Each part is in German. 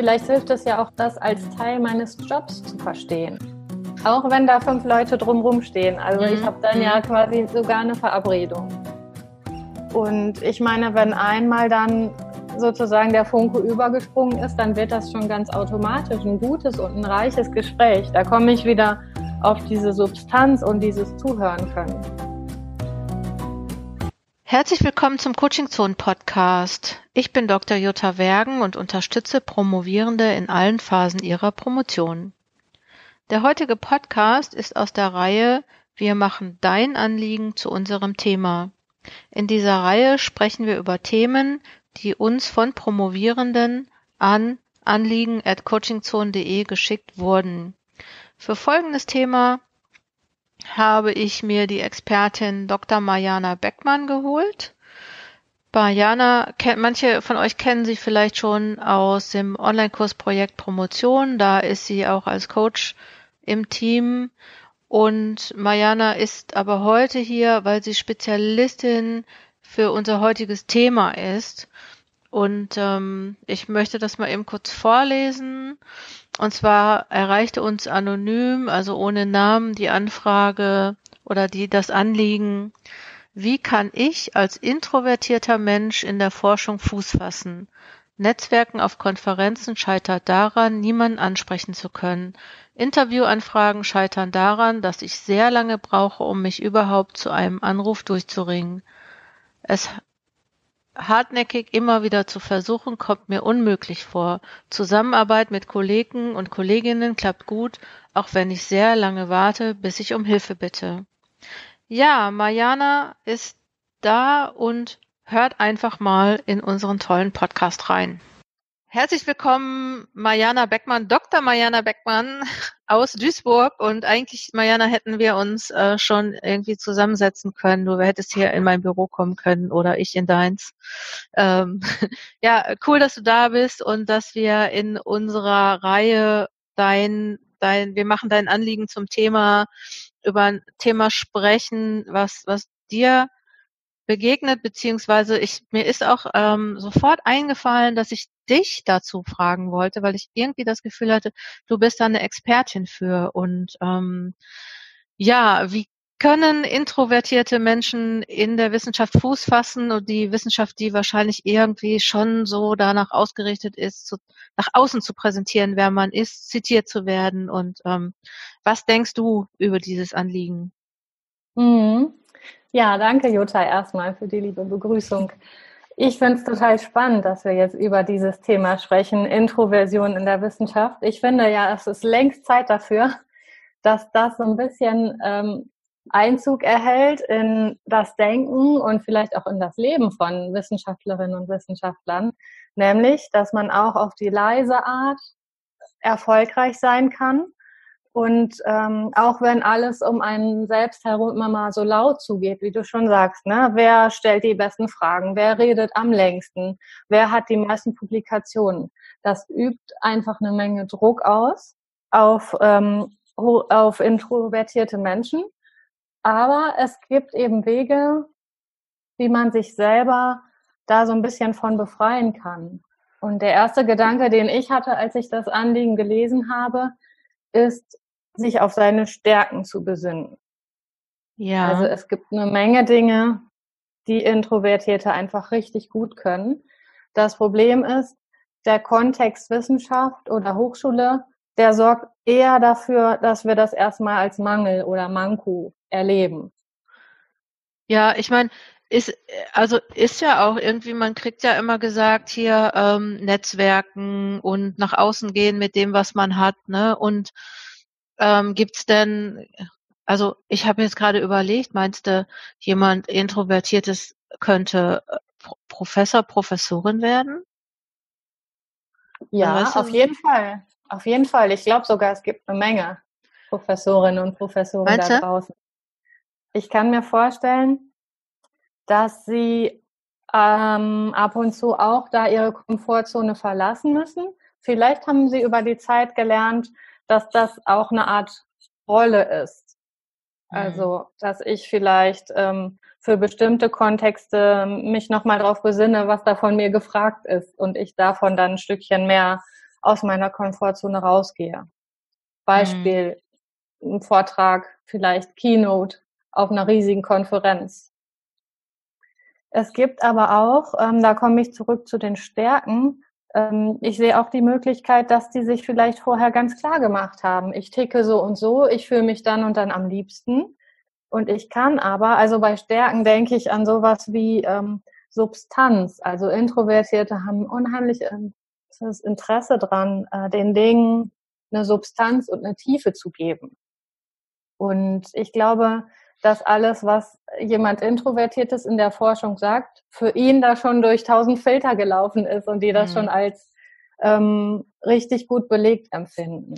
vielleicht hilft es ja auch, das als Teil meines Jobs zu verstehen. Auch wenn da fünf Leute drumherum stehen. Also ich mhm. habe dann ja mhm. quasi sogar eine Verabredung. Und ich meine, wenn einmal dann sozusagen der Funke übergesprungen ist, dann wird das schon ganz automatisch ein gutes und ein reiches Gespräch. Da komme ich wieder auf diese Substanz und dieses Zuhören können. Herzlich willkommen zum Coaching Zone Podcast. Ich bin Dr. Jutta Wergen und unterstütze Promovierende in allen Phasen ihrer Promotion. Der heutige Podcast ist aus der Reihe Wir machen dein Anliegen zu unserem Thema. In dieser Reihe sprechen wir über Themen, die uns von Promovierenden an anliegen at coachingzone.de geschickt wurden. Für folgendes Thema habe ich mir die Expertin Dr. Mariana Beckmann geholt. Mariana, manche von euch kennen sie vielleicht schon aus dem Online-Kursprojekt Promotion. Da ist sie auch als Coach im Team. Und Mariana ist aber heute hier, weil sie Spezialistin für unser heutiges Thema ist. Und ähm, ich möchte das mal eben kurz vorlesen. Und zwar erreichte uns anonym, also ohne Namen, die Anfrage oder die das Anliegen, wie kann ich als introvertierter Mensch in der Forschung Fuß fassen? Netzwerken auf Konferenzen scheitert daran, niemanden ansprechen zu können. Interviewanfragen scheitern daran, dass ich sehr lange brauche, um mich überhaupt zu einem Anruf durchzuringen. Es hartnäckig immer wieder zu versuchen, kommt mir unmöglich vor. Zusammenarbeit mit Kollegen und Kolleginnen klappt gut, auch wenn ich sehr lange warte, bis ich um Hilfe bitte. Ja, Mariana ist da und hört einfach mal in unseren tollen Podcast rein. Herzlich willkommen, Mariana Beckmann, Dr. Mariana Beckmann aus Duisburg. Und eigentlich, Mariana, hätten wir uns äh, schon irgendwie zusammensetzen können. Du hättest hier in mein Büro kommen können oder ich in deins. Ähm, ja, cool, dass du da bist und dass wir in unserer Reihe dein, dein, wir machen dein Anliegen zum Thema, über ein Thema sprechen, was, was dir begegnet, beziehungsweise ich, mir ist auch ähm, sofort eingefallen, dass ich dich dazu fragen wollte, weil ich irgendwie das Gefühl hatte, du bist da eine Expertin für. Und ähm, ja, wie können introvertierte Menschen in der Wissenschaft Fuß fassen und die Wissenschaft, die wahrscheinlich irgendwie schon so danach ausgerichtet ist, zu, nach außen zu präsentieren, wer man ist, zitiert zu werden. Und ähm, was denkst du über dieses Anliegen? Mhm. Ja, danke Jutta erstmal für die liebe Begrüßung. Ich finde es total spannend, dass wir jetzt über dieses Thema sprechen, Introversion in der Wissenschaft. Ich finde ja, es ist längst Zeit dafür, dass das so ein bisschen ähm, Einzug erhält in das Denken und vielleicht auch in das Leben von Wissenschaftlerinnen und Wissenschaftlern, nämlich, dass man auch auf die leise Art erfolgreich sein kann und ähm, auch wenn alles um einen selbst herum immer mal so laut zugeht, wie du schon sagst, ne? wer stellt die besten Fragen, wer redet am längsten, wer hat die meisten Publikationen, das übt einfach eine Menge Druck aus auf, ähm, auf introvertierte Menschen. Aber es gibt eben Wege, wie man sich selber da so ein bisschen von befreien kann. Und der erste Gedanke, den ich hatte, als ich das Anliegen gelesen habe, ist, sich auf seine Stärken zu besinnen. Ja. Also es gibt eine Menge Dinge, die Introvertierte einfach richtig gut können. Das Problem ist, der Kontext Wissenschaft oder Hochschule, der sorgt eher dafür, dass wir das erstmal als Mangel oder Manko erleben. Ja, ich meine, ist also ist ja auch irgendwie, man kriegt ja immer gesagt hier ähm, Netzwerken und nach außen gehen mit dem, was man hat, ne? Und ähm, gibt's denn, also ich habe jetzt gerade überlegt, meinst du, jemand Introvertiertes könnte äh, Professor, Professorin werden? Ja, weißt du, auf jeden Fall. Auf jeden Fall. Ich glaube sogar, es gibt eine Menge Professorinnen und Professoren da draußen. Ich kann mir vorstellen, dass sie ähm, ab und zu auch da ihre Komfortzone verlassen müssen. Vielleicht haben sie über die Zeit gelernt, dass das auch eine Art Rolle ist. Mhm. Also, dass ich vielleicht ähm, für bestimmte Kontexte mich nochmal darauf besinne, was da von mir gefragt ist und ich davon dann ein Stückchen mehr aus meiner Komfortzone rausgehe. Beispiel, mhm. ein Vortrag, vielleicht Keynote auf einer riesigen Konferenz. Es gibt aber auch, ähm, da komme ich zurück zu den Stärken, ich sehe auch die Möglichkeit, dass die sich vielleicht vorher ganz klar gemacht haben. Ich ticke so und so, ich fühle mich dann und dann am liebsten. Und ich kann aber, also bei Stärken denke ich an sowas wie ähm, Substanz. Also Introvertierte haben unheimlich ähm, das Interesse dran, äh, den Dingen eine Substanz und eine Tiefe zu geben. Und ich glaube, dass alles, was jemand Introvertiertes in der Forschung sagt, für ihn da schon durch tausend Filter gelaufen ist und die das mhm. schon als ähm, richtig gut belegt empfinden.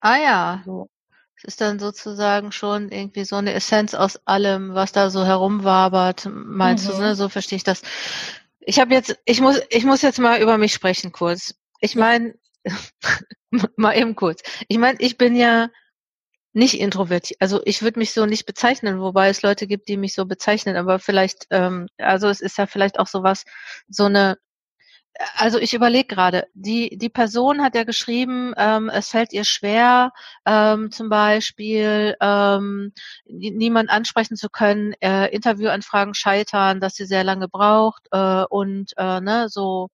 Ah ja. So. Es ist dann sozusagen schon irgendwie so eine Essenz aus allem, was da so herumwabert, meinst mhm. du, ne? So verstehe ich das. Ich habe jetzt, ich muss, ich muss jetzt mal über mich sprechen kurz. Ich meine, mal eben kurz. Ich meine, ich bin ja nicht introvertiert. Also ich würde mich so nicht bezeichnen, wobei es Leute gibt, die mich so bezeichnen, aber vielleicht, ähm, also es ist ja vielleicht auch sowas, so eine, also ich überlege gerade, die, die Person hat ja geschrieben, ähm, es fällt ihr schwer, ähm, zum Beispiel ähm, niemand ansprechen zu können, äh, Interviewanfragen scheitern, dass sie sehr lange braucht äh, und äh, ne, so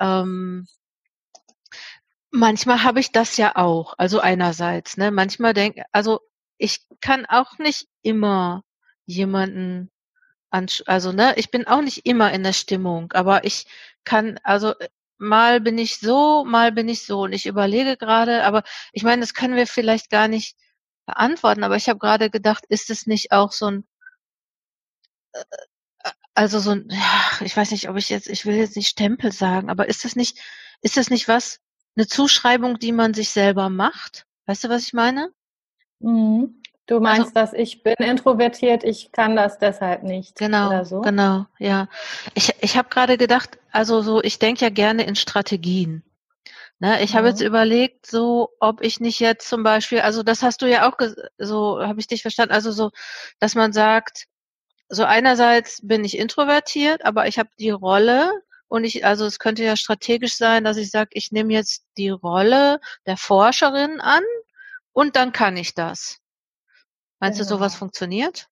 ähm, Manchmal habe ich das ja auch. Also einerseits, ne, manchmal denke, also ich kann auch nicht immer jemanden ansch also ne, ich bin auch nicht immer in der Stimmung, aber ich kann, also mal bin ich so, mal bin ich so und ich überlege gerade, aber ich meine, das können wir vielleicht gar nicht beantworten, aber ich habe gerade gedacht, ist es nicht auch so ein äh, also so ein, ja, ich weiß nicht, ob ich jetzt, ich will jetzt nicht Stempel sagen, aber ist das nicht, ist das nicht was, eine Zuschreibung, die man sich selber macht. Weißt du, was ich meine? Mhm. Du also meinst, also, dass ich bin introvertiert, ich kann das deshalb nicht. Genau, so? genau, ja. Ich, ich habe gerade gedacht, also so, ich denke ja gerne in Strategien. Ne, ich mhm. habe jetzt überlegt, so, ob ich nicht jetzt zum Beispiel, also das hast du ja auch, so habe ich dich verstanden, also so, dass man sagt, so einerseits bin ich introvertiert, aber ich habe die Rolle, und ich, also es könnte ja strategisch sein, dass ich sage, ich nehme jetzt die Rolle der Forscherin an und dann kann ich das. Meinst genau. du, sowas funktioniert?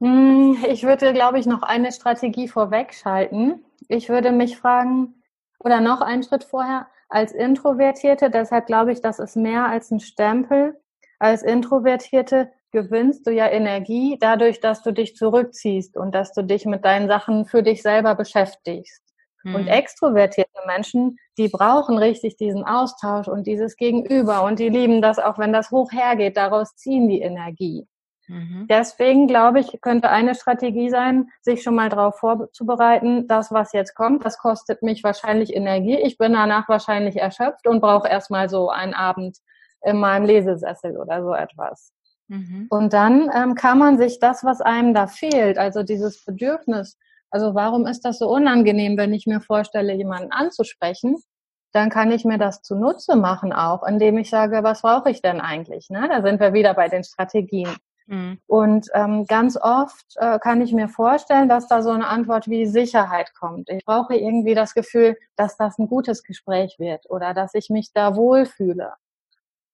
Hm, ich würde, glaube ich, noch eine Strategie vorwegschalten. Ich würde mich fragen, oder noch einen Schritt vorher, als Introvertierte, deshalb glaube ich, das ist mehr als ein Stempel. Als Introvertierte gewinnst du ja Energie dadurch, dass du dich zurückziehst und dass du dich mit deinen Sachen für dich selber beschäftigst. Und hm. extrovertierte Menschen, die brauchen richtig diesen Austausch und dieses Gegenüber und die lieben das, auch wenn das hoch hergeht, daraus ziehen die Energie. Mhm. Deswegen glaube ich, könnte eine Strategie sein, sich schon mal darauf vorzubereiten, das, was jetzt kommt, das kostet mich wahrscheinlich Energie. Ich bin danach wahrscheinlich erschöpft und brauche erstmal so einen Abend in meinem Lesesessel oder so etwas. Mhm. Und dann ähm, kann man sich das, was einem da fehlt, also dieses Bedürfnis, also warum ist das so unangenehm, wenn ich mir vorstelle, jemanden anzusprechen? Dann kann ich mir das zunutze machen auch, indem ich sage, was brauche ich denn eigentlich? Ne? Da sind wir wieder bei den Strategien. Mhm. Und ähm, ganz oft äh, kann ich mir vorstellen, dass da so eine Antwort wie Sicherheit kommt. Ich brauche irgendwie das Gefühl, dass das ein gutes Gespräch wird oder dass ich mich da wohlfühle.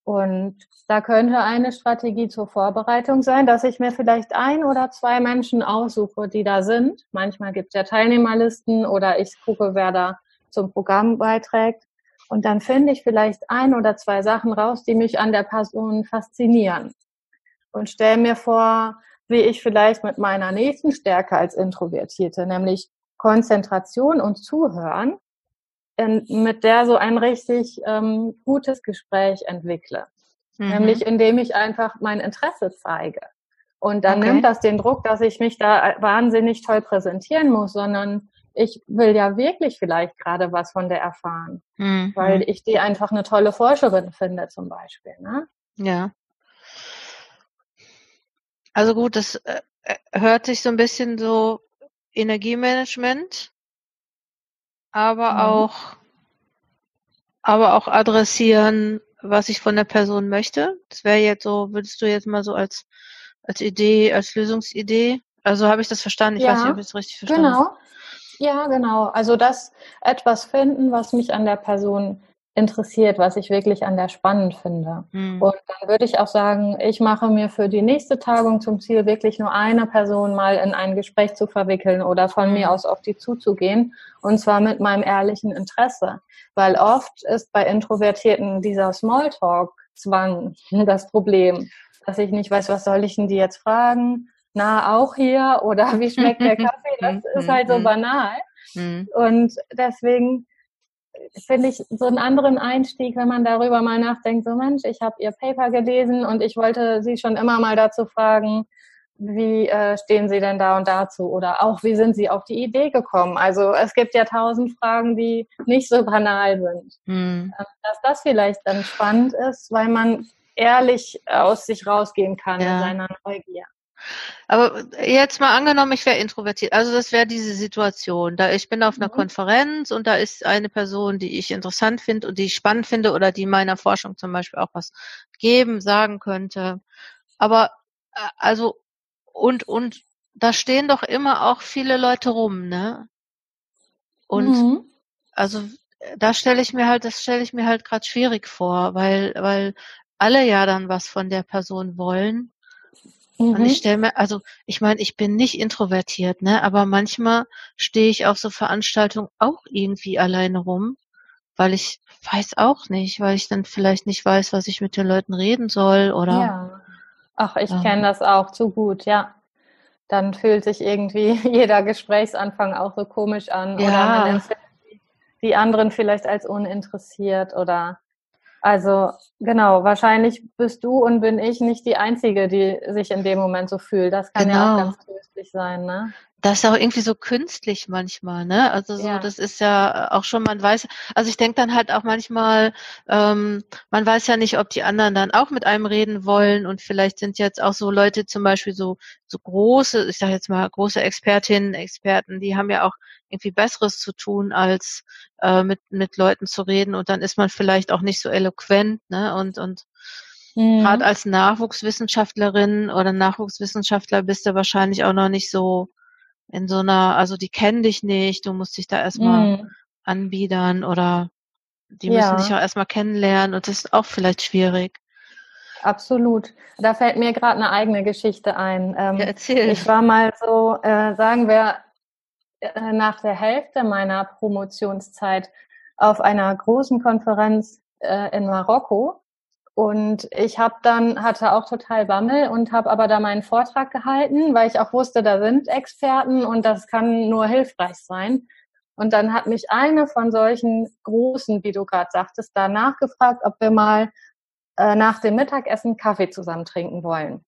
Und da könnte eine Strategie zur Vorbereitung sein, dass ich mir vielleicht ein oder zwei Menschen aussuche, die da sind. Manchmal gibt es ja Teilnehmerlisten oder ich gucke, wer da zum Programm beiträgt. Und dann finde ich vielleicht ein oder zwei Sachen raus, die mich an der Person faszinieren. Und stelle mir vor, wie ich vielleicht mit meiner nächsten Stärke als Introvertierte, nämlich Konzentration und Zuhören, in, mit der so ein richtig ähm, gutes Gespräch entwickle. Mhm. Nämlich indem ich einfach mein Interesse zeige. Und dann okay. nimmt das den Druck, dass ich mich da wahnsinnig toll präsentieren muss, sondern ich will ja wirklich vielleicht gerade was von der erfahren, mhm. weil ich die einfach eine tolle Forscherin finde zum Beispiel. Ne? Ja. Also gut, das äh, äh hört sich so ein bisschen so Energiemanagement aber mhm. auch, aber auch adressieren, was ich von der Person möchte. Das wäre jetzt so, würdest du jetzt mal so als, als Idee, als Lösungsidee, also habe ich das verstanden? Ich ja, weiß nicht, ob ich es richtig verstanden habe. Genau. Ja, genau. Also das etwas finden, was mich an der Person interessiert, was ich wirklich an der spannend finde. Mhm. Und dann würde ich auch sagen, ich mache mir für die nächste Tagung zum Ziel, wirklich nur eine Person mal in ein Gespräch zu verwickeln oder von mhm. mir aus auf die zuzugehen. Und zwar mit meinem ehrlichen Interesse. Weil oft ist bei Introvertierten dieser Smalltalk-Zwang das Problem, dass ich nicht weiß, was soll ich denn die jetzt fragen? Na, auch hier? Oder wie schmeckt der Kaffee? Das ist halt so mhm. banal. Und deswegen finde ich so einen anderen Einstieg, wenn man darüber mal nachdenkt, so Mensch, ich habe ihr Paper gelesen und ich wollte sie schon immer mal dazu fragen, wie äh, stehen Sie denn da und dazu? Oder auch, wie sind Sie auf die Idee gekommen? Also es gibt ja tausend Fragen, die nicht so banal sind. Hm. Ähm, dass das vielleicht dann spannend ist, weil man ehrlich aus sich rausgehen kann ja. in seiner Neugier. Aber jetzt mal angenommen, ich wäre introvertiert. Also das wäre diese Situation. Da ich bin auf einer mhm. Konferenz und da ist eine Person, die ich interessant finde und die ich spannend finde oder die meiner Forschung zum Beispiel auch was geben, sagen könnte. Aber äh, also und und da stehen doch immer auch viele Leute rum, ne? Und mhm. also da stelle ich mir halt, das stelle ich mir halt gerade schwierig vor, weil weil alle ja dann was von der Person wollen Mhm. Und ich stelle mir, also ich meine, ich bin nicht introvertiert, ne? Aber manchmal stehe ich auf so Veranstaltungen auch irgendwie alleine rum, weil ich weiß auch nicht, weil ich dann vielleicht nicht weiß, was ich mit den Leuten reden soll oder. Ja. Ach, ich ähm, kenne das auch zu gut, ja. Dann fühlt sich irgendwie jeder Gesprächsanfang auch so komisch an ja. oder man empfindet die anderen vielleicht als uninteressiert oder also genau, wahrscheinlich bist du und bin ich nicht die Einzige, die sich in dem Moment so fühlt. Das kann genau. ja auch genau. ganz tröstlich sein, ne? Das ist auch irgendwie so künstlich manchmal, ne? Also so, ja. das ist ja auch schon, man weiß, also ich denke dann halt auch manchmal, ähm, man weiß ja nicht, ob die anderen dann auch mit einem reden wollen und vielleicht sind jetzt auch so Leute zum Beispiel so, so große, ich sage jetzt mal große Expertinnen, Experten, die haben ja auch irgendwie Besseres zu tun, als äh, mit, mit Leuten zu reden und dann ist man vielleicht auch nicht so eloquent, ne? Und, und mhm. gerade als Nachwuchswissenschaftlerin oder Nachwuchswissenschaftler bist du wahrscheinlich auch noch nicht so in so einer, also die kennen dich nicht, du musst dich da erstmal mm. anbiedern oder die ja. müssen dich auch erstmal kennenlernen und das ist auch vielleicht schwierig. Absolut. Da fällt mir gerade eine eigene Geschichte ein. Ähm, ja, erzähl. Ich war mal so, äh, sagen wir, äh, nach der Hälfte meiner Promotionszeit auf einer großen Konferenz äh, in Marokko und ich habe dann, hatte auch total Bammel und habe aber da meinen Vortrag gehalten, weil ich auch wusste, da sind Experten und das kann nur hilfreich sein. Und dann hat mich eine von solchen großen, wie du gerade sagtest, da nachgefragt, ob wir mal äh, nach dem Mittagessen Kaffee zusammen trinken wollen.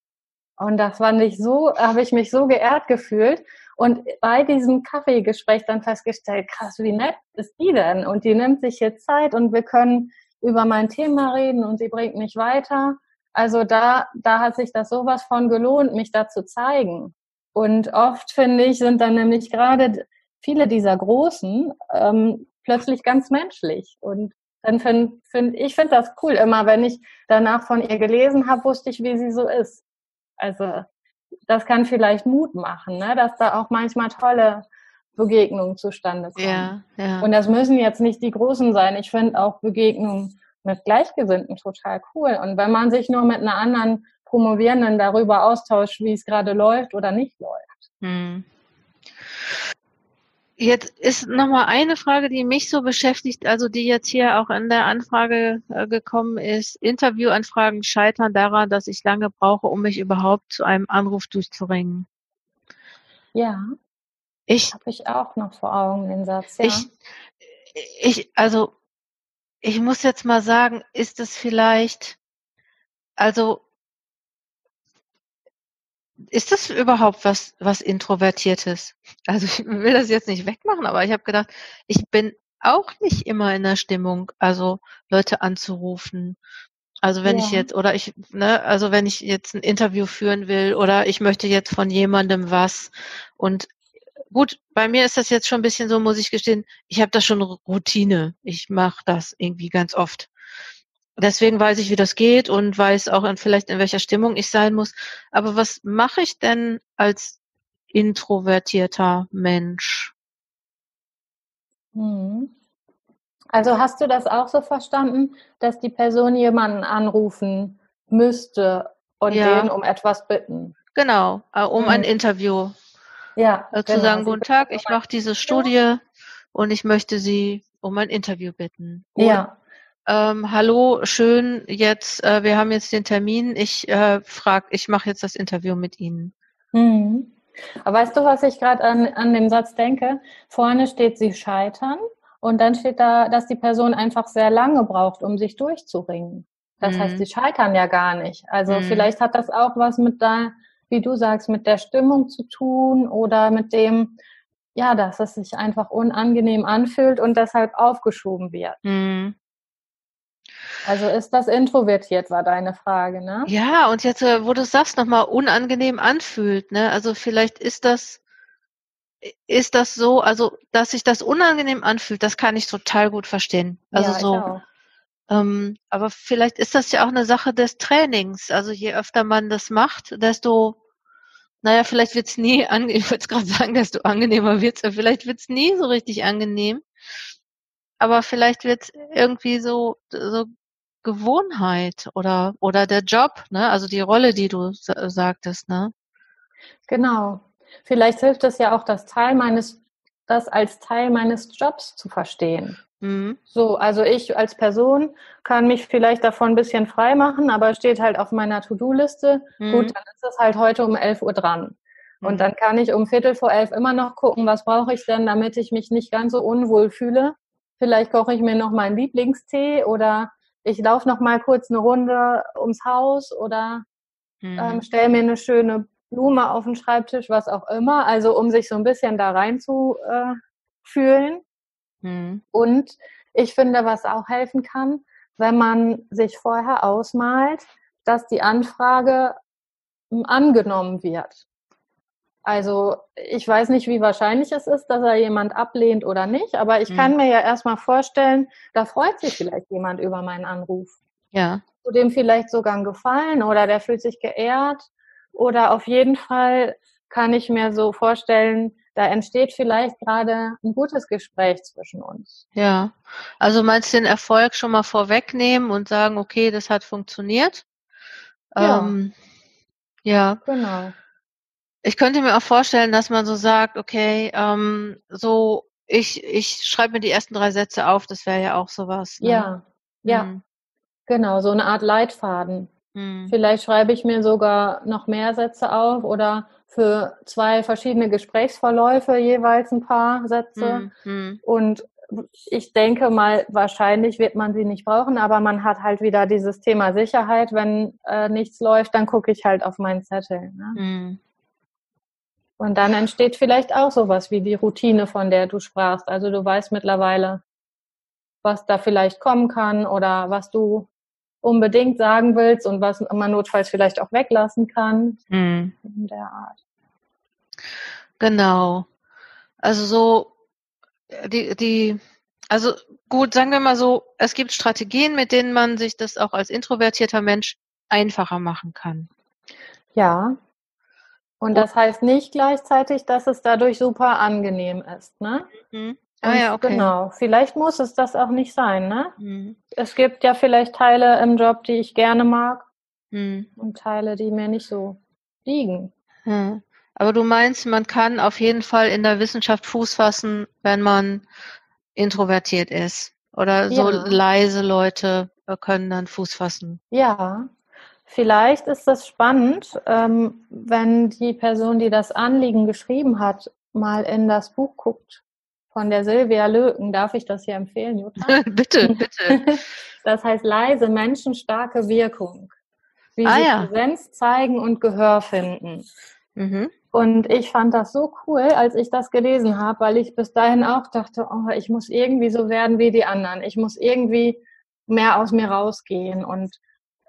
Und das fand ich so, habe ich mich so geehrt gefühlt. Und bei diesem Kaffeegespräch dann festgestellt, krass, wie nett ist die denn? Und die nimmt sich hier Zeit und wir können über mein Thema reden und sie bringt mich weiter. Also da, da hat sich das sowas von gelohnt, mich da zu zeigen. Und oft finde ich, sind dann nämlich gerade viele dieser Großen ähm, plötzlich ganz menschlich. Und dann finde find, ich finde das cool. Immer wenn ich danach von ihr gelesen habe, wusste ich, wie sie so ist. Also das kann vielleicht Mut machen, ne? dass da auch manchmal tolle Begegnungen zustande kommen. Ja, ja. Und das müssen jetzt nicht die großen sein. Ich finde auch Begegnungen mit Gleichgesinnten total cool. Und wenn man sich nur mit einer anderen Promovierenden darüber austauscht, wie es gerade läuft oder nicht läuft. Hm. Jetzt ist nochmal eine Frage, die mich so beschäftigt, also die jetzt hier auch in der Anfrage äh, gekommen ist. Interviewanfragen scheitern daran, dass ich lange brauche, um mich überhaupt zu einem Anruf durchzuringen. Ja. Ich habe ich auch noch vor Augen den Satz. Ja. Ich, ich, also ich muss jetzt mal sagen, ist es vielleicht, also ist das überhaupt was, was Introvertiertes? Also ich will das jetzt nicht wegmachen, aber ich habe gedacht, ich bin auch nicht immer in der Stimmung, also Leute anzurufen. Also wenn ja. ich jetzt, oder ich, ne, also wenn ich jetzt ein Interview führen will oder ich möchte jetzt von jemandem was und gut, bei mir ist das jetzt schon ein bisschen so, muss ich gestehen, ich habe das schon Routine. Ich mache das irgendwie ganz oft. Deswegen weiß ich, wie das geht und weiß auch in, vielleicht in welcher Stimmung ich sein muss. Aber was mache ich denn als introvertierter Mensch? Hm. Also hast du das auch so verstanden, dass die Person jemanden anrufen müsste und Ja. den um etwas bitten? Genau, äh, um Mhm. ein Interview Ja, äh, zu genau. sagen, Sie guten Tag, ich mache diese Studie und ich möchte Sie um ein Interview bitten. Oder, Ja, ähm, hallo, schön, jetzt, äh, wir haben jetzt den Termin, ich äh, frag, ich mache jetzt das Interview mit Ihnen. Mhm. Aber weißt du, was ich gerade an, an dem Satz denke? Vorne steht sie scheitern und dann steht da, dass die Person einfach sehr lange braucht, um sich durchzuringen. Das Mhm. heißt, sie scheitern ja gar nicht. Also Mhm. vielleicht hat das auch was mit da, wie du sagst, mit der Stimmung zu tun oder mit dem, ja, dass es sich einfach unangenehm anfühlt und deshalb aufgeschoben wird. Mhm. Also ist das introvertiert, war deine Frage, ne? Ja, und jetzt, äh, wo du sagst, nochmal unangenehm anfühlt, ne? Also vielleicht ist das, ist das so, also dass sich das unangenehm anfühlt, das kann ich total gut verstehen. Also ja, so. Ähm, aber vielleicht ist das ja auch eine Sache des Trainings. Also je öfter man das macht, desto, naja, vielleicht wird's nie angenehm, ich wollte gerade sagen, desto angenehmer wird's, aber vielleicht wird's nie so richtig angenehm. Aber vielleicht wird's irgendwie so, so Gewohnheit oder, oder der Job, ne? Also die Rolle, die du sa- sagtest, ne? Genau. Vielleicht hilft es ja auch, das Teil meines, das als Teil meines Jobs zu verstehen. Mhm. So, also ich als Person kann mich vielleicht davon ein bisschen frei machen, aber es steht halt auf meiner To-Do-Liste. Mhm. Gut, dann ist es halt heute um 11 Uhr dran. Mhm. Und dann kann ich um Viertel vor elf immer noch gucken, was brauche ich denn, damit ich mich nicht ganz so unwohl fühle. Vielleicht koche ich mir noch meinen Lieblingstee oder ich laufe noch mal kurz eine Runde ums Haus oder Mhm. ähm, stelle mir eine schöne Blume auf den Schreibtisch, was auch immer. Also um sich so ein bisschen da rein zu äh, fühlen. Mhm. Und ich finde, was auch helfen kann, wenn man sich vorher ausmalt, dass die Anfrage m, angenommen wird. Also ich weiß nicht, wie wahrscheinlich es ist, dass er jemand ablehnt oder nicht, aber ich Hm. kann mir ja erstmal vorstellen, da freut sich vielleicht jemand über meinen Anruf. Ja. Tut dem vielleicht sogar einen Gefallen oder der fühlt sich geehrt. Oder auf jeden Fall kann ich mir so vorstellen, da entsteht vielleicht gerade ein gutes Gespräch zwischen uns. Ja. Also meinst du den Erfolg schon mal vorwegnehmen und sagen, okay, das hat funktioniert? Ja. Ähm, ja. Genau. Ich könnte mir auch vorstellen, dass man so sagt, okay, ähm, so ich ich schreibe mir die ersten drei Sätze auf. Das wäre ja auch sowas. Ne? Ja, ja, Mhm. genau, so eine Art Leitfaden. Mhm. Vielleicht schreibe ich mir sogar noch mehr Sätze auf oder für zwei verschiedene Gesprächsverläufe jeweils ein paar Sätze. Mhm. Mhm. Und ich denke mal, wahrscheinlich wird man sie nicht brauchen, aber man hat halt wieder dieses Thema Sicherheit. Wenn äh, nichts läuft, dann gucke ich halt auf meinen Zettel. Ne? Mhm. Und dann entsteht vielleicht auch sowas wie die Routine, von der du sprachst. Also du weißt mittlerweile, was da vielleicht kommen kann oder was du unbedingt sagen willst und was man notfalls vielleicht auch weglassen kann. Mhm. In der Art. Genau. Also so äh, die die also gut, sagen wir mal so, es gibt Strategien, mit denen man sich das auch als introvertierter Mensch einfacher machen kann. Ja. Und das heißt nicht gleichzeitig, dass es dadurch super angenehm ist, ne? Mhm. Ah Und ja, okay. Genau. Vielleicht muss es das auch nicht sein, ne? Mhm. Es gibt ja vielleicht Teile im Job, die ich gerne mag Mhm. und Teile, die mir nicht so liegen. Ja. Aber du meinst, man kann auf jeden Fall in der Wissenschaft Fuß fassen, wenn man introvertiert ist. Oder so Ja. leise Leute äh, können dann Fuß fassen. Ja, vielleicht ist das spannend, ähm, wenn die Person, die das Anliegen geschrieben hat, mal in das Buch guckt von der Silvia Löken. Darf ich das hier empfehlen, Jutta? bitte, bitte. Das heißt leise, menschenstarke Wirkung. Wie Ah, sie ja. Präsenz zeigen und Gehör finden. Mhm. Und ich fand das so cool, als ich das gelesen habe, weil ich bis dahin auch dachte, oh, ich muss irgendwie so werden wie die anderen. Ich muss irgendwie mehr aus mir rausgehen. Und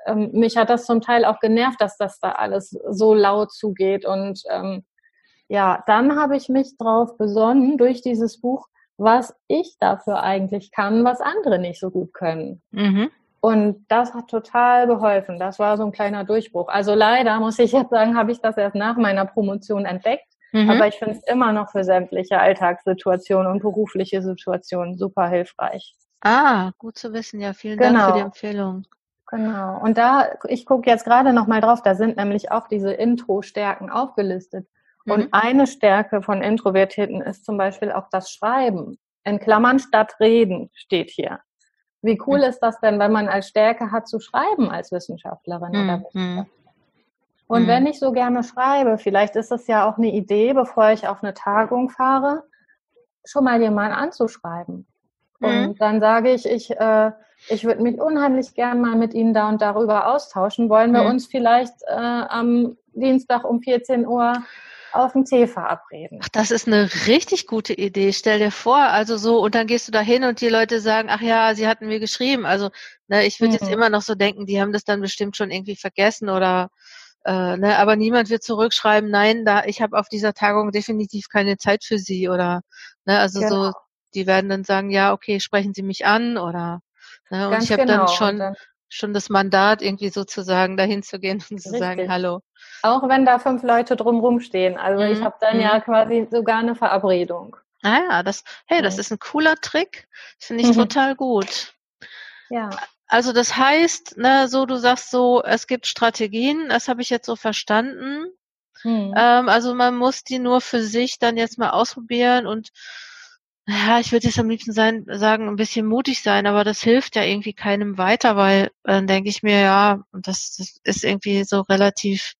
ähm, mich hat das zum Teil auch genervt, dass das da alles so laut zugeht. Und ähm, ja, dann habe ich mich drauf besonnen durch dieses Buch, was ich dafür eigentlich kann, was andere nicht so gut können. Mhm. Und das hat total geholfen. Das war so ein kleiner Durchbruch. Also leider muss ich jetzt sagen, habe ich das erst nach meiner Promotion entdeckt. Mhm. Aber ich finde es immer noch für sämtliche Alltagssituationen und berufliche Situationen super hilfreich. Ah, gut zu wissen. Ja, vielen genau. Dank für die genau. Empfehlung. Genau. Und da, ich gucke jetzt gerade nochmal drauf, da sind nämlich auch diese Intro-Stärken aufgelistet. Mhm. Und eine Stärke von Introvertierten ist zum Beispiel auch das Schreiben. In Klammern statt Reden steht hier. Wie cool mhm. ist das denn, wenn man als Stärke hat zu schreiben als Wissenschaftlerin mhm. oder Wissenschaftler? Und mhm. wenn ich so gerne schreibe, vielleicht ist es ja auch eine Idee, bevor ich auf eine Tagung fahre, schon mal jemanden anzuschreiben. Mhm. Und dann sage ich, ich, äh, ich würde mich unheimlich gern mal mit Ihnen da und darüber austauschen. Wollen wir mhm. uns vielleicht äh, am Dienstag um 14 Uhr auf den Tee verabreden. Ach, das ist eine richtig gute Idee. Stell dir vor, also so, und dann gehst du da hin und die Leute sagen, ach ja, sie hatten mir geschrieben. Also, ne, ich würde mhm. jetzt immer noch so denken, die haben das dann bestimmt schon irgendwie vergessen oder äh, ne, aber niemand wird zurückschreiben, nein, da ich habe auf dieser Tagung definitiv keine Zeit für Sie oder ne, also genau. so, die werden dann sagen, ja, okay, sprechen Sie mich an oder ne, und ich habe genau. dann schon dann schon das Mandat, irgendwie sozusagen dahin zu gehen und zu Richtig. sagen, hallo. Auch wenn da fünf Leute drumrum stehen. Also mhm. ich habe dann mhm. ja quasi sogar eine Verabredung. Ah ja, das, hey, das ist ein cooler Trick. Finde ich mhm. total gut. Ja. Also das heißt, ne, so du sagst so, es gibt Strategien, das habe ich jetzt so verstanden. Mhm. Ähm, also man muss die nur für sich dann jetzt mal ausprobieren und ja, ich würde jetzt am liebsten sein, sagen, ein bisschen mutig sein, aber das hilft ja irgendwie keinem weiter, weil dann äh, denke ich mir, ja, das, das ist irgendwie so relativ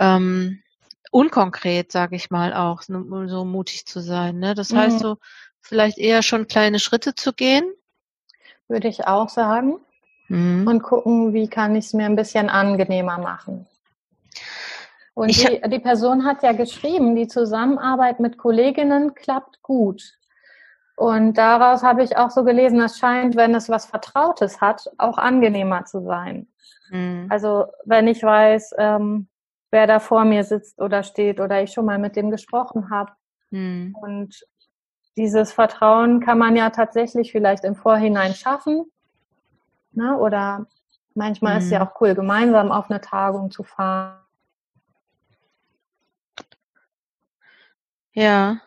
ähm, unkonkret, sage ich mal auch, so mutig zu sein. Ne? Das mhm. heißt so, vielleicht eher schon kleine Schritte zu gehen. Würde ich auch sagen. Mhm. Und gucken, wie kann ich es mir ein bisschen angenehmer machen. Und die, die Person hat ja geschrieben, die Zusammenarbeit mit Kolleginnen klappt gut. Und daraus habe ich auch so gelesen, es scheint, wenn es was Vertrautes hat, auch angenehmer zu sein. Mhm. Also wenn ich weiß, ähm, wer da vor mir sitzt oder steht oder ich schon mal mit dem gesprochen habe. Mhm. Und dieses Vertrauen kann man ja tatsächlich vielleicht im Vorhinein schaffen. Ne? Oder manchmal mhm. ist es ja auch cool, gemeinsam auf eine Tagung zu fahren Ja.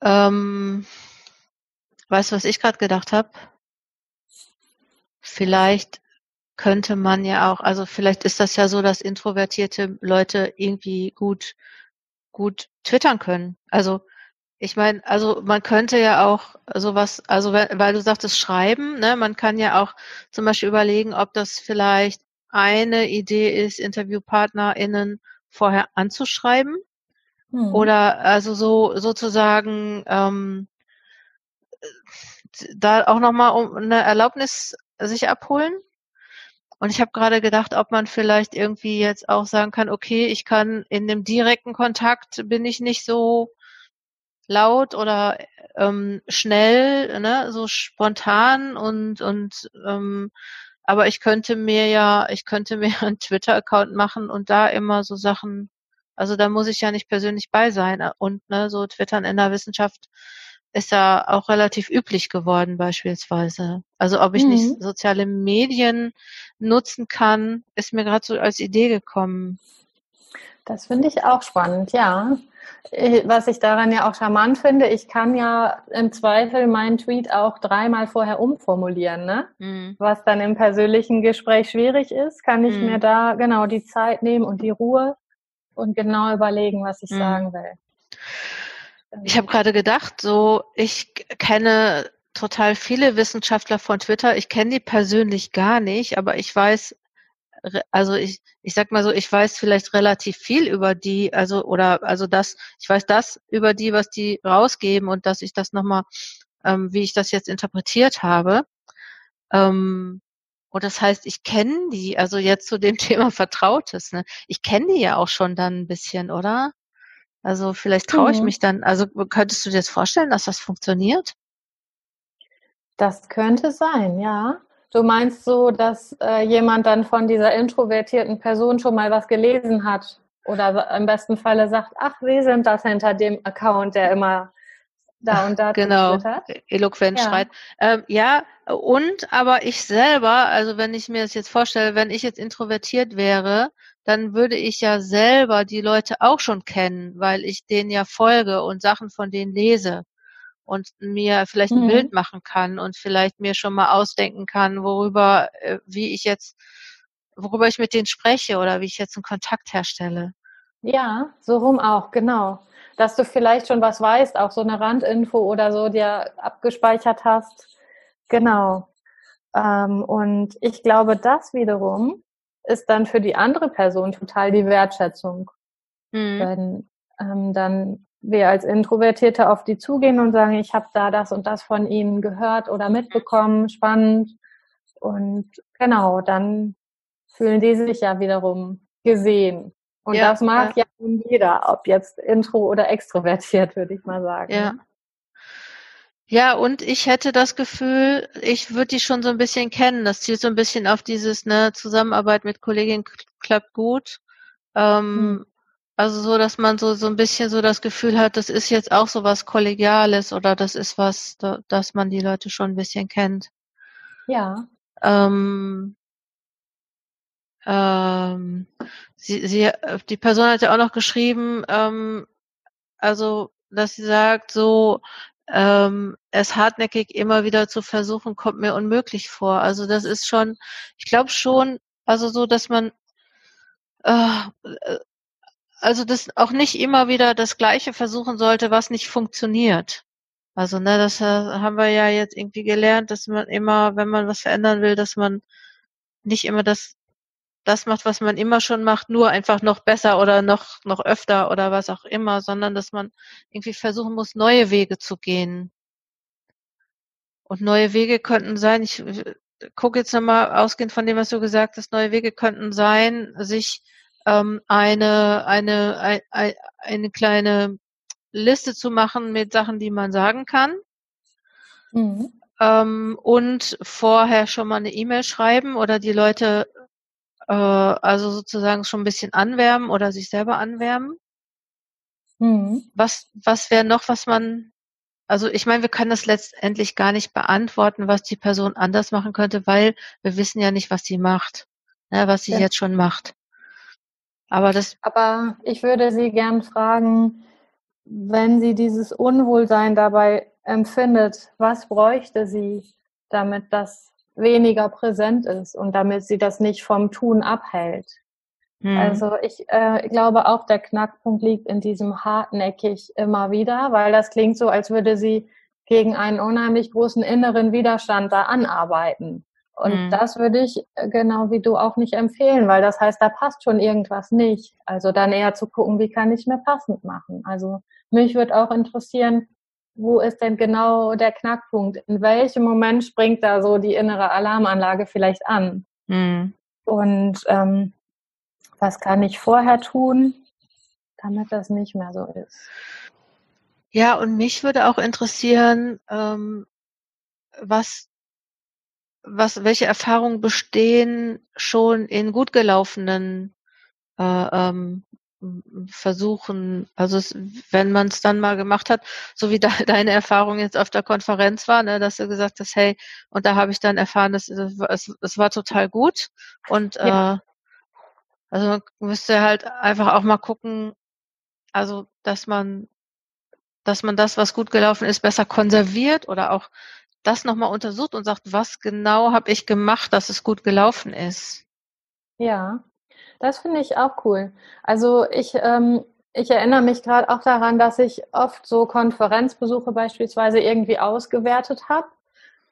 Ähm, weißt du, was ich gerade gedacht habe? Vielleicht könnte man ja auch, also vielleicht ist das ja so, dass introvertierte Leute irgendwie gut, gut twittern können. Also ich meine, also man könnte ja auch sowas, also weil du sagtest schreiben, ne, man kann ja auch zum Beispiel überlegen, ob das vielleicht eine Idee ist, InterviewpartnerInnen vorher anzuschreiben mhm. oder also so sozusagen ähm, da auch nochmal um eine Erlaubnis sich abholen. Und ich habe gerade gedacht, ob man vielleicht irgendwie jetzt auch sagen kann, okay, ich kann in dem direkten Kontakt bin ich nicht so laut oder ähm, schnell, ne, so spontan und und ähm, aber ich könnte mir ja, ich könnte mir einen Twitter-Account machen und da immer so Sachen, also da muss ich ja nicht persönlich bei sein. Und ne, so Twittern in der Wissenschaft ist ja auch relativ üblich geworden beispielsweise. Also ob ich mhm. nicht soziale Medien nutzen kann, ist mir gerade so als Idee gekommen. Das finde ich auch spannend, ja. Äh, was ich daran ja auch charmant finde, ich kann ja im Zweifel meinen Tweet auch dreimal vorher umformulieren, ne? Mhm. Was dann im persönlichen Gespräch schwierig ist, kann ich mhm. mir da genau die Zeit nehmen und die Ruhe und genau überlegen, was ich mhm. sagen will. Ich habe gerade gedacht, so ich kenne total viele Wissenschaftler von Twitter. Ich kenne die persönlich gar nicht, aber ich weiß also ich, ich sag mal so, ich weiß vielleicht relativ viel über die, also oder also das, ich weiß das über die, was die rausgeben und dass ich das nochmal, ähm, wie ich das jetzt interpretiert habe. Ähm, und das heißt, ich kenne die, also jetzt zu dem Thema Vertrautes, ne? Ich kenne die ja auch schon dann ein bisschen, oder? Also vielleicht traue ich mhm. mich dann, also könntest du dir das vorstellen, dass das funktioniert? Das könnte sein, ja. Du meinst so, dass äh, jemand dann von dieser introvertierten Person schon mal was gelesen hat oder im besten Falle sagt, ach, Sie sind das hinter dem Account, der immer da und da genau eloquent ja. schreit. Ähm, ja, und aber ich selber, also wenn ich mir das jetzt vorstelle, wenn ich jetzt introvertiert wäre, dann würde ich ja selber die Leute auch schon kennen, weil ich denen ja folge und Sachen von denen lese. und mir vielleicht ein Mhm. Bild machen kann und vielleicht mir schon mal ausdenken kann, worüber, äh, wie ich jetzt, worüber ich mit denen spreche oder wie ich jetzt einen Kontakt herstelle. Ja, so rum auch, genau. Dass du vielleicht schon was weißt, auch so eine Randinfo oder so dir abgespeichert hast. Genau. Ähm, und ich glaube, das wiederum ist dann für die andere Person total die Wertschätzung. Mhm. Wenn ähm, dann wir als Introvertierte auf die zugehen und sagen, ich habe da das und das von ihnen gehört oder mitbekommen, spannend. Und genau, dann fühlen die sich ja wiederum gesehen. Und Ja, das mag ja. nun jeder, ob jetzt intro oder extrovertiert, würde ich mal sagen. Ja. Ja, und ich hätte das Gefühl, ich würde die schon so ein bisschen kennen. Das zielt so ein bisschen auf dieses, ne, Zusammenarbeit mit Kolleginnen klappt gut. Ähm, Hm. Also so, dass man so, so ein bisschen so das Gefühl hat, das ist jetzt auch so was Kollegiales oder das ist was, da, dass man die Leute schon ein bisschen kennt. Ja. Ähm, ähm, sie, sie, die Person hat ja auch noch geschrieben, ähm, also, dass sie sagt, so, ähm, es hartnäckig immer wieder zu versuchen, kommt mir unmöglich vor. Also das ist schon, ich glaube schon, also so, dass man, äh, also das auch nicht immer wieder das Gleiche versuchen sollte, was nicht funktioniert. Also, ne, das äh, haben wir ja jetzt irgendwie gelernt, dass man immer, wenn man was verändern will, dass man nicht immer das, das macht, was man immer schon macht, nur einfach noch besser oder noch, noch öfter oder was auch immer, sondern dass man irgendwie versuchen muss, neue Wege zu gehen. Und neue Wege könnten sein, ich gucke jetzt nochmal ausgehend von dem, was du gesagt hast, neue Wege könnten sein, sich ähm, eine, eine, eine, eine kleine Liste zu machen mit Sachen, die man sagen kann. Mhm. Ähm, und vorher schon mal eine E-Mail schreiben oder die Leute äh, also sozusagen schon ein bisschen anwärmen oder sich selber anwärmen. Mhm. Was, was wäre noch, was man, also ich meine, wir können das letztendlich gar nicht beantworten, was die Person anders machen könnte, weil wir wissen ja nicht, was sie macht, ne, was sie Ja. jetzt schon macht. Aber das, Aber ich würde Sie gern fragen, wenn sie dieses Unwohlsein dabei empfindet, was bräuchte sie, damit das weniger präsent ist und damit sie das nicht vom Tun abhält? hm, Also ich äh, glaube auch, der Knackpunkt liegt in diesem hartnäckig immer wieder, weil das klingt so, als würde sie gegen einen unheimlich großen inneren Widerstand da anarbeiten. Und Mhm. das würde ich äh, genau wie du auch nicht empfehlen, weil das heißt, da passt schon irgendwas nicht. Also dann eher zu gucken, wie kann ich mir passend machen. Also mich würde auch interessieren, wo ist denn genau der Knackpunkt? In welchem Moment springt da so die innere Alarmanlage vielleicht an? hm, Und ähm, was kann ich vorher tun, damit das nicht mehr so ist? Ja, und mich würde auch interessieren, ähm, was, was, welche Erfahrungen bestehen schon in gut gelaufenen äh, ähm, Versuchen, also es, wenn man es dann mal gemacht hat, so wie de deine Erfahrung jetzt auf der Konferenz war, ne, dass du gesagt hast, hey, und da habe ich dann erfahren, dass es, es, war total gut und Ja. äh, also man müsste halt einfach auch mal gucken, also dass man dass man das, was gut gelaufen ist, besser konserviert oder auch das nochmal untersucht und sagt, was genau habe ich gemacht, dass es gut gelaufen ist. Ja, das finde ich auch cool. Also ich, ähm, ich erinnere mich gerade auch daran, dass ich oft so Konferenzbesuche beispielsweise irgendwie ausgewertet habe.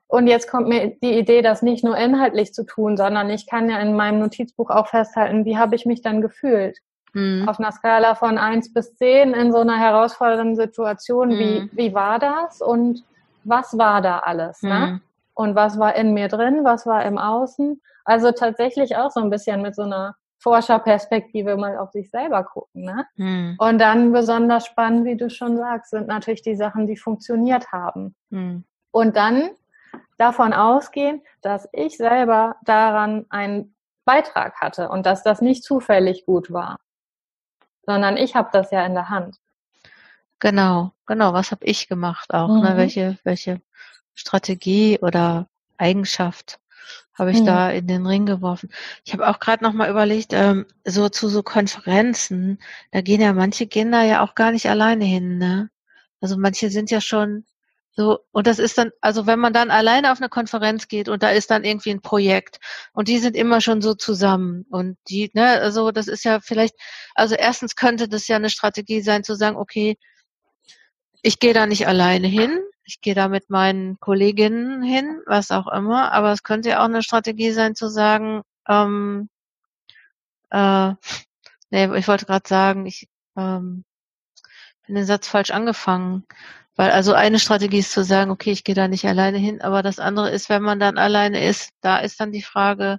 Und jetzt kommt mir die Idee, das nicht nur inhaltlich zu tun, sondern ich kann ja in meinem Notizbuch auch festhalten, wie habe ich mich dann gefühlt. Hm. Auf einer Skala von eins bis zehn in so einer herausfordernden Situation, wie, Mhm. wie war das und was war da alles? Ne? Hm. Und was war in mir drin, was war im Außen? Also tatsächlich auch so ein bisschen mit so einer Forscherperspektive mal auf sich selber gucken. Ne? Hm. Und dann besonders spannend, wie du schon sagst, sind natürlich die Sachen, die funktioniert haben. Hm. Und dann davon ausgehen, dass ich selber daran einen Beitrag hatte und dass das nicht zufällig gut war, sondern ich habe das ja in der Hand. Genau, genau. Was habe ich gemacht auch? Ne? Mhm. Welche, welche Strategie oder Eigenschaft habe ich Mhm. da in den Ring geworfen? Ich habe auch gerade noch mal überlegt, ähm, so zu so Konferenzen, da gehen ja manche da ja auch gar nicht alleine hin. Ne? Also manche sind ja schon So, und das ist dann, also wenn man dann alleine auf eine Konferenz geht und da ist dann irgendwie ein Projekt und die sind immer schon so zusammen und die, ne, also das ist ja vielleicht, also erstens könnte das ja eine Strategie sein zu sagen, okay, ich gehe da nicht alleine hin, ich gehe da mit meinen Kolleginnen hin, was auch immer, aber es könnte ja auch eine Strategie sein zu sagen, ähm, äh, nee, ich wollte gerade sagen, ich ähm, bin den Satz falsch angefangen. Weil also eine Strategie ist zu sagen, okay, ich gehe da nicht alleine hin, aber das andere ist, wenn man dann alleine ist, da ist dann die Frage,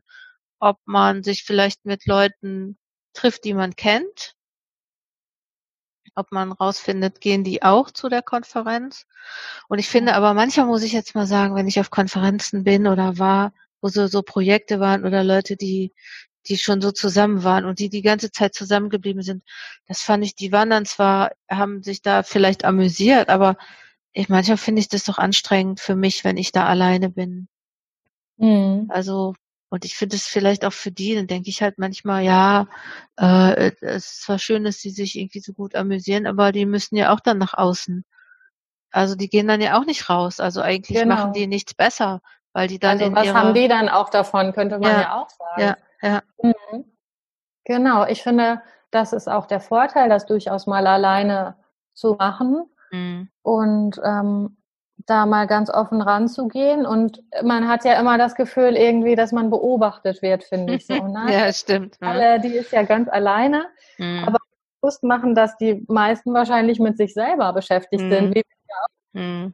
ob man sich vielleicht mit Leuten trifft, die man kennt, ob man rausfindet, gehen die auch zu der Konferenz. Und ich finde aber manchmal muss ich jetzt mal sagen, wenn ich auf Konferenzen bin oder war, wo so, so Projekte waren oder Leute, die die schon so zusammen waren und die die ganze Zeit zusammengeblieben sind. Das fand ich, die waren dann zwar, haben sich da vielleicht amüsiert, aber ich manchmal finde ich das doch anstrengend für mich, wenn ich da alleine bin. Mhm. Also, und ich finde es vielleicht auch für die, dann denke ich halt manchmal, ja, äh, es ist zwar schön, dass sie sich irgendwie so gut amüsieren, aber die müssen ja auch dann nach außen. Also die gehen dann ja auch nicht raus. Also eigentlich genau. machen die nichts besser, weil die dann also was ihrer, haben die dann auch davon, könnte man ja, ja auch sagen. Ja, ja. Mhm. Genau, ich finde, das ist auch der Vorteil, das durchaus mal alleine zu machen mhm. und ähm, da mal ganz offen ranzugehen. Und man hat ja immer das Gefühl irgendwie, dass man beobachtet wird, finde ich so. Ne? ja, stimmt. Alle, die ist ja ganz alleine, mhm. aber bewusst machen, dass die meisten wahrscheinlich mit sich selber beschäftigt mhm. sind. Mhm.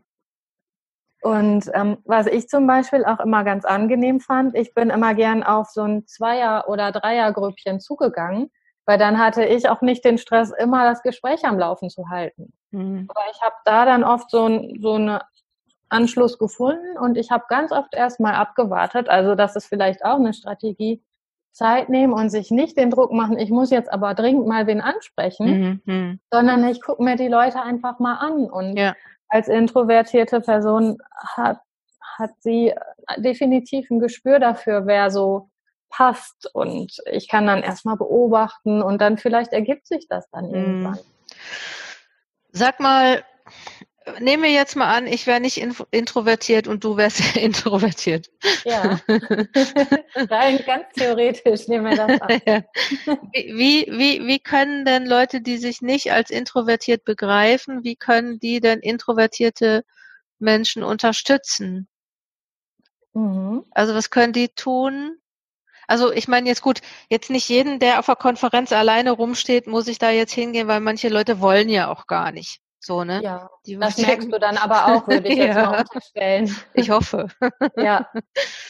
Und ähm, was ich zum Beispiel auch immer ganz angenehm fand, ich bin immer gern auf so ein Zweier- oder Dreiergrüppchen zugegangen, weil dann hatte ich auch nicht den Stress, immer das Gespräch am Laufen zu halten. Mhm. Aber ich habe da dann oft so, ein, so einen Anschluss gefunden und ich habe ganz oft erstmal abgewartet. Also das ist vielleicht auch eine Strategie, Zeit nehmen und sich nicht den Druck machen, ich muss jetzt aber dringend mal wen ansprechen, mhm. mhm. sondern ich gucke mir die Leute einfach mal an und ja als introvertierte Person hat, hat sie definitiv ein Gespür dafür, wer so passt. Und ich kann dann erstmal beobachten und dann vielleicht ergibt sich das dann mhm. irgendwann. Sag mal, nehmen wir jetzt mal an, ich wäre nicht introvertiert und du wärst introvertiert. Ja. Rein ganz theoretisch nehmen wir das an. Wie, wie, wie können denn Leute, die sich nicht als introvertiert begreifen, wie können die denn introvertierte Menschen unterstützen? Mhm. Also was können die tun? Also ich meine jetzt gut, jetzt nicht jeden, der auf der Konferenz alleine rumsteht, muss ich da jetzt hingehen, weil manche Leute wollen ja auch gar nicht. So, ne? Ja, die das merkst du dann aber auch, würde ich jetzt ja. mal unterstellen. Ich hoffe. ja.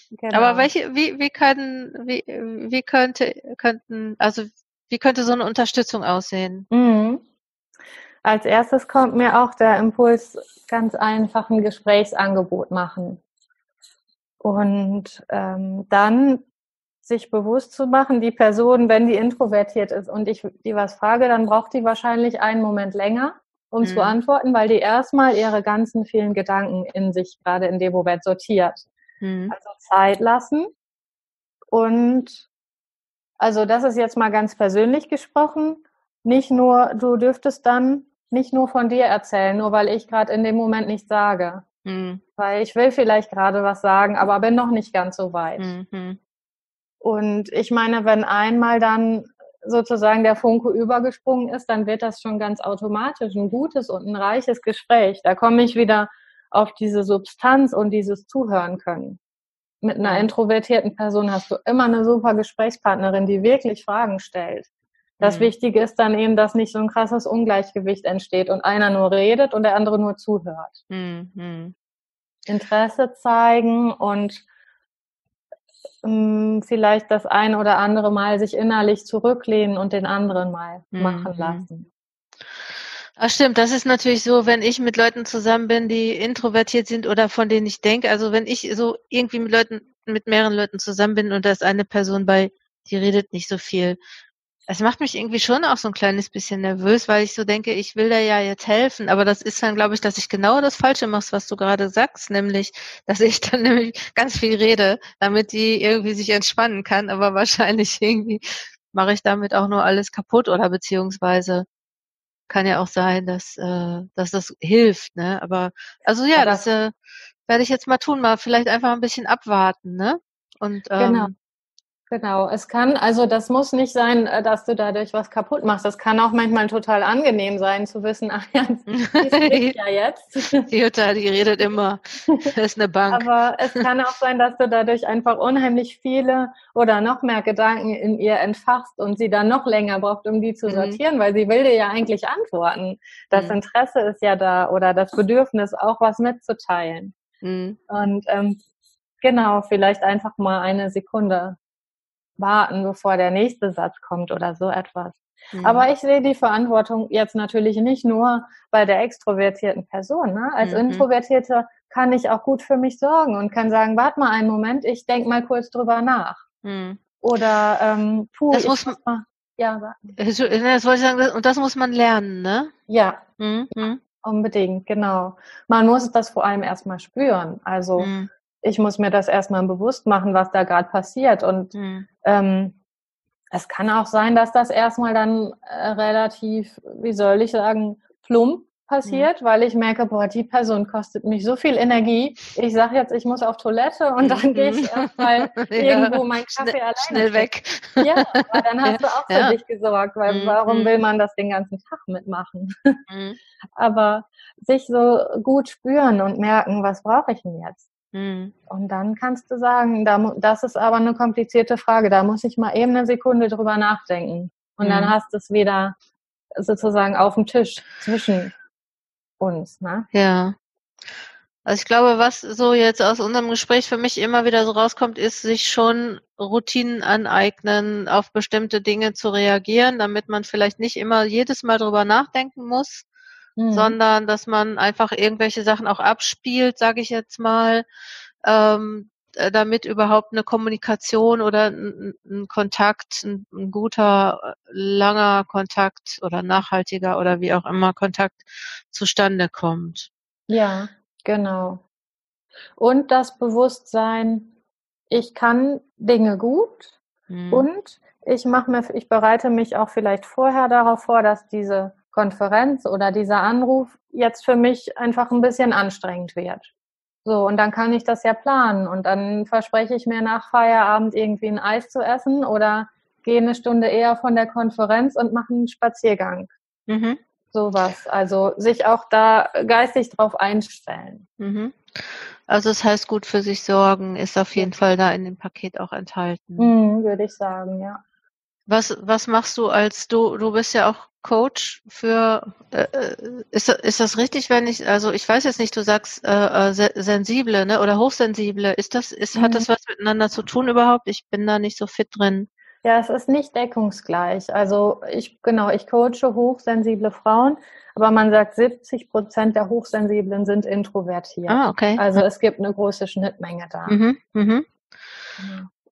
Genau. Aber welche, wie, wie können, wie, wie könnte, könnten, also wie könnte so eine Unterstützung aussehen? Mhm. Als erstes kommt mir auch der Impuls, ganz einfach ein Gesprächsangebot machen. Und ähm, dann sich bewusst zu machen, die Person, wenn die introvertiert ist und ich die was frage, dann braucht die wahrscheinlich einen Moment länger um mhm. zu antworten, weil die erstmal ihre ganzen vielen Gedanken in sich gerade in dem Moment sortiert. Mhm. Also Zeit lassen. Und also das ist jetzt mal ganz persönlich gesprochen. Nicht nur, du dürftest dann nicht nur von dir erzählen, nur weil ich gerade in dem Moment nicht sage. Mhm. Weil ich will vielleicht gerade was sagen, aber bin noch nicht ganz so weit. Mhm. Und ich meine, wenn einmal dann sozusagen der Funke übergesprungen ist, dann wird das schon ganz automatisch ein gutes und ein reiches Gespräch. Da komme ich wieder auf diese Substanz und dieses Zuhören können. Mit einer introvertierten Person hast du immer eine super Gesprächspartnerin, die wirklich Fragen stellt. Das mhm. Wichtige ist dann eben, dass nicht so ein krasses Ungleichgewicht entsteht und einer nur redet und der andere nur zuhört. Mhm. Interesse zeigen und ähm, vielleicht das ein oder andere Mal sich innerlich zurücklehnen und den anderen mal mhm. machen lassen. Ach stimmt, das ist natürlich so, wenn ich mit Leuten zusammen bin, die introvertiert sind oder von denen ich denke, also wenn ich so irgendwie mit Leuten, mit mehreren Leuten zusammen bin und da ist eine Person bei, die redet nicht so viel, es macht mich irgendwie schon auch so ein kleines bisschen nervös, weil ich so denke, ich will da ja jetzt helfen, aber das ist dann, glaube ich, dass ich genau das Falsche mache, was du gerade sagst, nämlich, dass ich dann nämlich ganz viel rede, damit die irgendwie sich entspannen kann, aber wahrscheinlich irgendwie mache ich damit auch nur alles kaputt oder beziehungsweise kann ja auch sein, dass, äh, dass das hilft, ne? Aber also ja, das äh, werde ich jetzt mal tun, mal vielleicht einfach ein bisschen abwarten, ne? Und ähm, genau. Genau, es kann, also das muss nicht sein, äh, dass du dadurch was kaputt machst. Das kann auch manchmal total angenehm sein, zu wissen, ach ja, die ja jetzt. Die Jutta, die redet immer. Das ist eine Bank. Aber es kann auch sein, dass du dadurch einfach unheimlich viele oder noch mehr Gedanken in ihr entfachst und sie dann noch länger braucht, um die zu mhm. sortieren, mhm. weil sie will dir ja eigentlich antworten. Das mhm. Interesse ist ja da oder das Bedürfnis, auch was mitzuteilen. Mhm. Und ähm, genau, vielleicht einfach mal eine Sekunde warten, bevor der nächste Satz kommt oder so etwas. Mhm. Aber ich sehe die Verantwortung jetzt natürlich nicht nur bei der extrovertierten Person. Ne? Als mhm. Introvertierte kann ich auch gut für mich sorgen und kann sagen, warte mal einen Moment, ich denke mal kurz drüber nach. Mhm. Oder ähm, puh, das muss man, mal, ja, das wollte ich sagen, und das muss man lernen, ne? Ja. Mhm. mhm. Unbedingt, genau. Man muss das vor allem erstmal spüren. Also mhm ich muss mir das erstmal bewusst machen, was da gerade passiert. Und mhm. ähm, es kann auch sein, dass das erstmal dann äh, relativ, wie soll ich sagen, plump passiert, mhm. weil ich merke, boah, die Person kostet mich so viel Energie. Ich sage jetzt, ich muss auf Toilette und dann gehe ich mhm. erstmal ja. irgendwo mein Kaffee schnell, alleine. Schnell weg. Ja, aber dann hast du auch für ja. dich gesorgt, weil mhm. warum will man das den ganzen Tag mitmachen? Mhm. aber sich so gut spüren und merken, was brauche ich denn jetzt? Mhm. Und dann kannst du sagen, das ist aber eine komplizierte Frage, da muss ich mal eben eine Sekunde drüber nachdenken. Und mhm. dann hast du es wieder sozusagen auf dem Tisch zwischen uns. Ne? Ja. Also ich glaube, was so jetzt aus unserem Gespräch für mich immer wieder so rauskommt, ist, sich schon Routinen aneignen, auf bestimmte Dinge zu reagieren, damit man vielleicht nicht immer jedes Mal drüber nachdenken muss, mhm. sondern dass man einfach irgendwelche Sachen auch abspielt, sage ich jetzt mal, ähm, äh, damit überhaupt eine Kommunikation oder ein, ein Kontakt, ein, ein, guter, langer Kontakt oder nachhaltiger oder wie auch immer Kontakt zustande kommt. Ja, genau. Und das Bewusstsein, ich kann Dinge gut mhm. und ich mache mir, ich bereite mich auch vielleicht vorher darauf vor, dass diese Konferenz oder dieser Anruf jetzt für mich einfach ein bisschen anstrengend wird. So, und dann kann ich das ja planen und dann verspreche ich mir nach Feierabend irgendwie ein Eis zu essen oder gehe eine Stunde eher von der Konferenz und mache einen Spaziergang. Mhm. Sowas. Also sich auch da geistig drauf einstellen. Mhm. Also es das heißt gut für sich sorgen, ist auf jeden Fall da in dem Paket auch enthalten. Mhm, würde ich sagen, ja. Was, was machst du als du, du bist ja auch Coach für, äh, äh, ist, ist das richtig, wenn ich, also ich weiß jetzt nicht, du sagst äh, äh sensible ne, oder hochsensible, ist das, ist, mhm. hat das was miteinander zu tun überhaupt? Ich bin da nicht so fit drin. Ja, es ist nicht deckungsgleich. Also ich, genau, ich coache hochsensible Frauen, aber man sagt, 70 Prozent der Hochsensiblen sind introvertiert. Ah, okay. Also es gibt eine große Schnittmenge da. Mhm, mhm.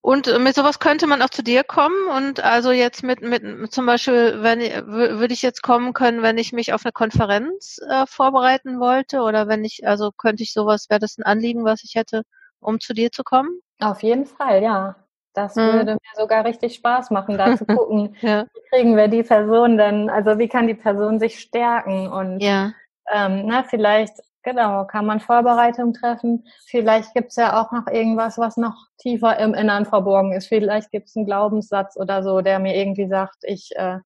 Und mit sowas könnte man auch zu dir kommen und also jetzt mit, mit zum Beispiel, wenn würde ich jetzt kommen können, wenn ich mich auf eine Konferenz äh, vorbereiten wollte oder wenn ich, also könnte ich sowas, wäre das ein Anliegen, was ich hätte, um zu dir zu kommen? Auf jeden Fall, ja. Das hm. würde mir sogar richtig Spaß machen, da zu gucken, ja. wie kriegen wir die Person denn, also wie kann die Person sich stärken und ja. ähm, na, vielleicht Genau, kann man Vorbereitung treffen. Vielleicht gibt's ja auch noch irgendwas, was noch tiefer im Innern verborgen ist. Vielleicht gibt's einen Glaubenssatz oder so, der mir irgendwie sagt, ich, äh,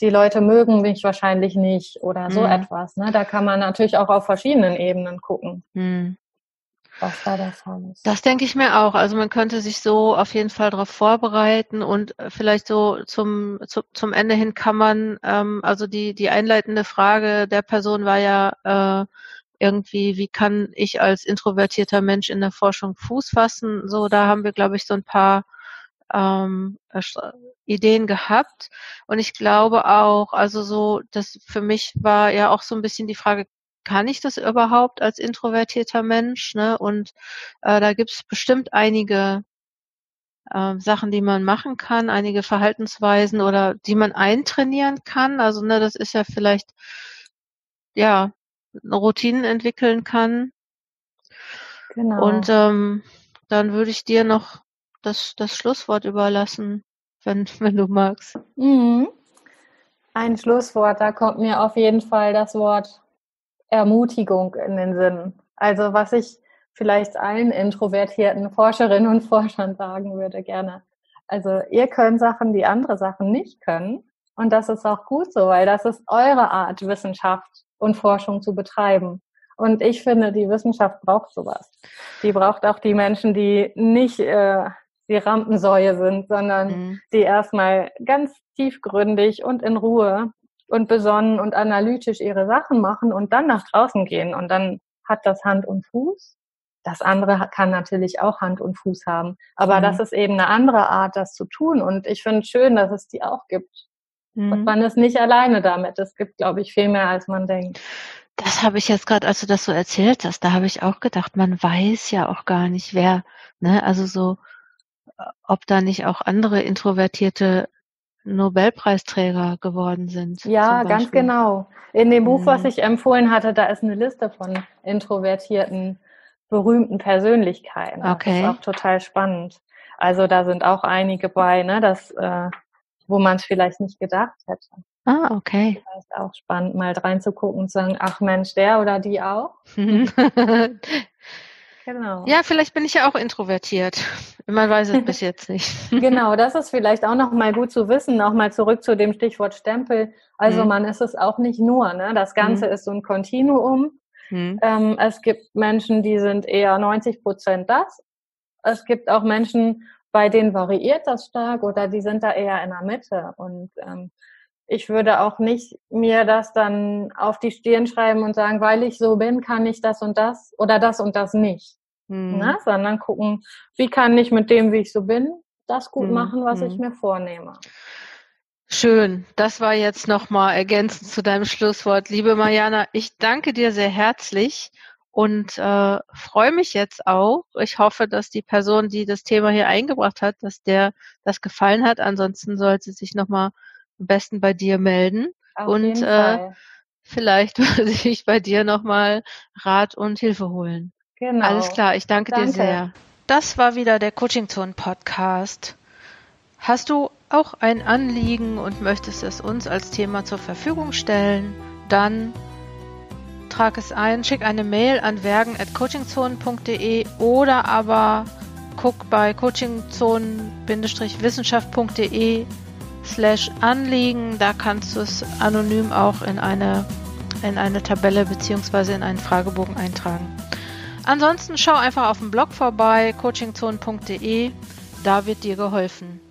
die Leute mögen mich wahrscheinlich nicht oder so mhm. etwas. Ne? Da kann man natürlich auch auf verschiedenen Ebenen gucken. Mhm. Was da der Fall ist. Das denke ich mir auch. Also man könnte sich so auf jeden Fall darauf vorbereiten und äh, vielleicht so zum, zu, zum Ende hin kann man, ähm, also die, die einleitende Frage der Person war ja, äh, irgendwie, wie kann ich als introvertierter Mensch in der Forschung Fuß fassen? So, da haben wir, glaube ich, so ein paar ähm, Ideen gehabt. Und ich glaube auch, also so, das für mich war ja auch so ein bisschen die Frage, kann ich das überhaupt als introvertierter Mensch? Ne? Und äh, da gibt es bestimmt einige äh, Sachen, die man machen kann, einige Verhaltensweisen oder die man eintrainieren kann. Also ne, das ist ja vielleicht ja Routinen entwickeln kann. Genau. Und ähm, dann würde ich dir noch das, das Schlusswort überlassen, wenn, wenn du magst. Mhm. Ein Schlusswort, da kommt mir auf jeden Fall das Wort Ermutigung in den Sinn. Also was ich vielleicht allen introvertierten Forscherinnen und Forschern sagen würde gerne. Also ihr könnt Sachen, die andere Sachen nicht können. Und das ist auch gut so, weil das ist eure Art, Wissenschaft und Forschung zu betreiben. Und ich finde, die Wissenschaft braucht sowas. Die braucht auch die Menschen, die nicht äh, die Rampensäue sind, sondern mhm. die erstmal ganz tiefgründig und in Ruhe und besonnen und analytisch ihre Sachen machen und dann nach draußen gehen. Und dann hat das Hand und Fuß. Das andere kann natürlich auch Hand und Fuß haben. Aber mhm. das ist eben eine andere Art, das zu tun. Und ich finde es schön, dass es die auch gibt. Mhm. Und man ist nicht alleine damit. Es gibt, glaube ich, viel mehr, als man denkt. Das habe ich jetzt gerade, als du das so erzählt hast, da habe ich auch gedacht, man weiß ja auch gar nicht, wer, ne, also so, ob da nicht auch andere introvertierte Nobelpreisträger geworden sind. Ja, ganz genau. In dem Buch, was mhm. ich empfohlen hatte, da ist eine Liste von introvertierten, berühmten Persönlichkeiten. Okay. Das ist auch total spannend. Also da sind auch einige bei, ne, das, äh, wo man es vielleicht nicht gedacht hätte. Ah, okay. Das ist auch spannend, mal reinzugucken und zu sagen, ach Mensch, der oder die auch. Genau. Ja, vielleicht bin ich ja auch introvertiert. Man weiß es bis jetzt nicht. genau, das ist vielleicht auch noch mal gut zu wissen. Nochmal zurück zu dem Stichwort Stempel. Also mhm. man ist es auch nicht nur. Ne? Das Ganze mhm. ist so ein Kontinuum. Mhm. Ähm, es gibt Menschen, die sind eher 90 Prozent das. Es gibt auch Menschen, bei denen variiert das stark oder die sind da eher in der Mitte. Und ähm, ich würde auch nicht mir das dann auf die Stirn schreiben und sagen, weil ich so bin, kann ich das und das oder das und das nicht. Mhm. Na, sondern gucken, wie kann ich mit dem, wie ich so bin, das gut mhm. machen, was ich hm. mir vornehme. Schön. Das war jetzt nochmal ergänzend zu deinem Schlusswort. Liebe Mariana, ich danke dir sehr herzlich und äh, freue mich jetzt auch. Ich hoffe, dass die Person, die das Thema hier eingebracht hat, dass der das gefallen hat. Ansonsten sollte sie sich nochmal am besten bei dir melden. Auf und äh, vielleicht würde ich bei dir nochmal Rat und Hilfe holen. Genau. Alles klar, ich danke, danke. dir sehr. Das war wieder der Coaching Zone Podcast. Hast du auch ein Anliegen und möchtest es uns als Thema zur Verfügung stellen? Dann trag es ein, schick eine Mail an wergen.coachingzone.de oder aber guck bei coachingzone-wissenschaft.de slash Anliegen. Da kannst du es anonym auch in eine, in eine Tabelle beziehungsweise in einen Fragebogen eintragen. Ansonsten schau einfach auf dem Blog vorbei, coachingzone.de. Da wird dir geholfen.